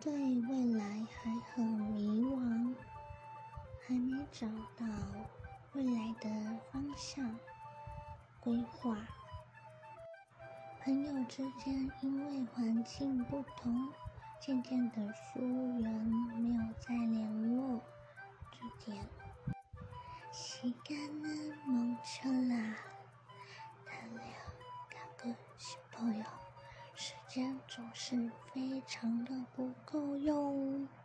对未来还很迷茫，还没找到未来的方向规划。朋友之间因为环境不同，渐渐的疏远，没有再联络。这点，时间呢，蒙圈啦，谈了两个小朋友。总是非常的不够用。